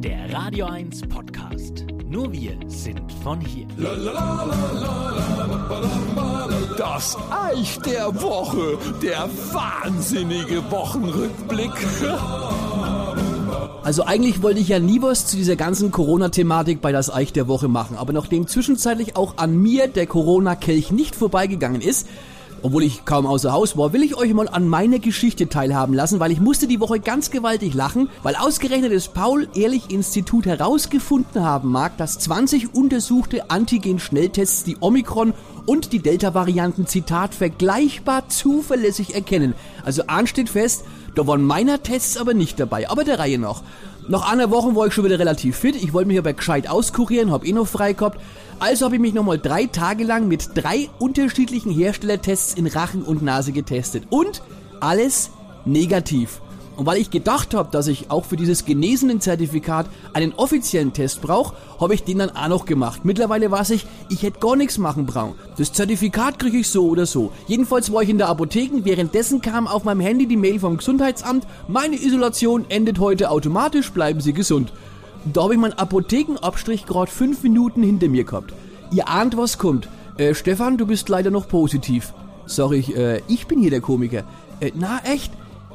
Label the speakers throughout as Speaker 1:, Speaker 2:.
Speaker 1: Der Radio 1 Podcast. Nur wir sind von hier.
Speaker 2: Das Eich der Woche, der wahnsinnige Wochenrückblick.
Speaker 3: Also eigentlich wollte ich ja nie was zu dieser ganzen Corona-Thematik bei das Eich der Woche machen, aber nachdem zwischenzeitlich auch an mir der Corona-Kelch nicht vorbeigegangen ist, obwohl ich kaum außer Haus war, will ich euch mal an meiner Geschichte teilhaben lassen, weil ich musste die Woche ganz gewaltig lachen, weil ausgerechnet das Paul-Ehrlich-Institut herausgefunden haben mag, dass 20 untersuchte Antigen-Schnelltests die Omikron und die Delta-Varianten, Zitat, vergleichbar zuverlässig erkennen. Also ansteht fest, da waren meiner Tests aber nicht dabei, aber der Reihe noch. Nach einer Woche war ich schon wieder relativ fit. Ich wollte mich aber gescheit auskurieren, hab eh noch frei gehabt. Also habe ich mich nochmal drei Tage lang mit drei unterschiedlichen Herstellertests in Rachen und Nase getestet. Und alles negativ. Und weil ich gedacht habe, dass ich auch für dieses genesenen Zertifikat einen offiziellen Test brauche, habe ich den dann auch noch gemacht. Mittlerweile weiß ich, ich hätte gar nichts machen brauchen. Das Zertifikat kriege ich so oder so. Jedenfalls war ich in der Apotheke, währenddessen kam auf meinem Handy die Mail vom Gesundheitsamt, meine Isolation endet heute automatisch, bleiben Sie gesund. Da habe ich meinen Apothekenabstrich gerade fünf Minuten hinter mir gehabt. Ihr ahnt, was kommt. Äh, Stefan, du bist leider noch positiv. Sag ich, äh, ich bin hier der Komiker. Äh, na, echt?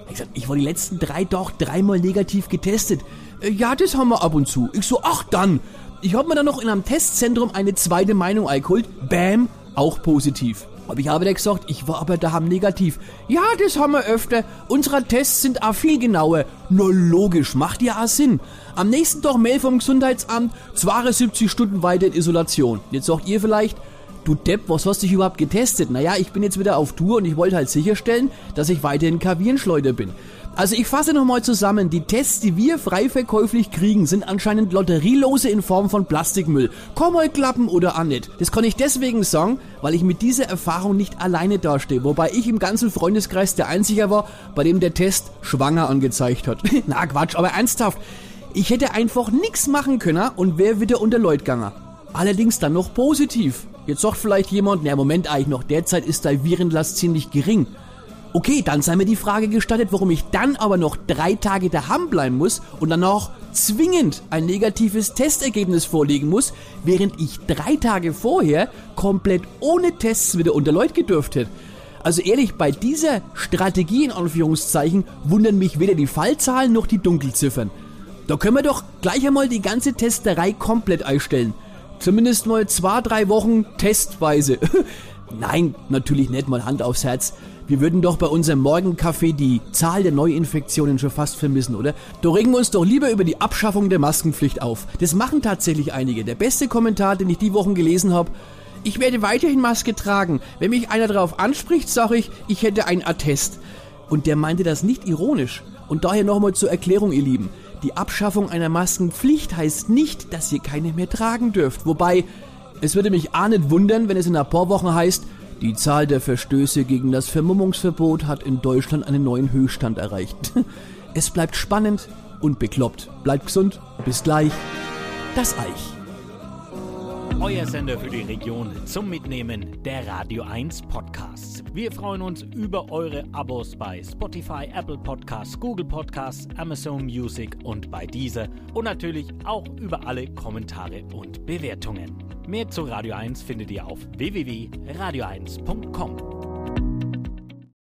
Speaker 3: Ich sag, ich war die letzten drei doch dreimal negativ getestet. Äh, ja, das haben wir ab und zu. Ich so, ach dann. Ich hab mir dann noch in einem Testzentrum eine zweite Meinung eingeholt. Bam, auch positiv. Hab ich aber gesagt, ich war aber daheim negativ. Ja, das haben wir öfter. Unsere Tests sind auch viel genauer. Na logisch, macht ja auch Sinn. Am nächsten Tag Mail vom Gesundheitsamt, 72 Stunden weiter in Isolation. Jetzt sagt ihr vielleicht, du Depp, was hast du dich überhaupt getestet? Naja, ich bin jetzt wieder auf Tour und ich wollte halt sicherstellen, dass ich weiterhin Kavienschleuder bin. Also ich fasse nochmal zusammen, die Tests, die wir frei verkäuflich kriegen, sind anscheinend Lotterielose in Form von Plastikmüll. Komm mal klappen oder auch nicht. Das kann ich deswegen sagen, weil ich mit dieser Erfahrung nicht alleine dastehe, wobei ich im ganzen Freundeskreis der Einzige war, bei dem der Test schwanger angezeigt hat. Na Quatsch, aber ernsthaft. Ich hätte einfach nichts machen können und wäre wieder unter Leut gegangen. Allerdings dann noch positiv. Jetzt sagt vielleicht jemand, na Moment eigentlich noch, derzeit ist dein Virenlast ziemlich gering. Okay, dann sei mir die Frage gestattet, warum ich dann aber noch drei Tage daheim bleiben muss und dann noch zwingend ein negatives Testergebnis vorlegen muss, während ich drei Tage vorher komplett ohne Tests wieder unter Leute gedürft hätte. Also ehrlich, bei dieser Strategie in Anführungszeichen wundern mich weder die Fallzahlen noch die Dunkelziffern. Da können wir doch gleich einmal die ganze Testerei komplett einstellen. Zumindest mal zwei, drei Wochen testweise. Nein, natürlich nicht mal Hand aufs Herz. Wir würden doch bei unserem Morgenkaffee die Zahl der Neuinfektionen schon fast vermissen, oder? Da regen wir uns doch lieber über die Abschaffung der Maskenpflicht auf. Das machen tatsächlich einige. Der beste Kommentar, den ich die Wochen gelesen habe, ich werde weiterhin Maske tragen. Wenn mich einer darauf anspricht, sage ich, ich hätte ein Attest. Und der meinte das nicht ironisch. Und daher nochmal zur Erklärung, ihr Lieben. Die Abschaffung einer Maskenpflicht heißt nicht, dass ihr keine mehr tragen dürft. Wobei, es würde mich nicht wundern, wenn es in ein paar Wochen heißt, die Zahl der Verstöße gegen das Vermummungsverbot hat in Deutschland einen neuen Höchststand erreicht. Es bleibt spannend und bekloppt. Bleibt gesund. Bis gleich. Das Eich.
Speaker 1: Euer Sender für die Region zum Mitnehmen der Radio 1 Podcasts. Wir freuen uns über eure Abos bei Spotify, Apple Podcasts, Google Podcasts, Amazon Music und bei dieser und natürlich auch über alle Kommentare und Bewertungen. Mehr zu Radio 1 findet ihr auf www.radio1.com.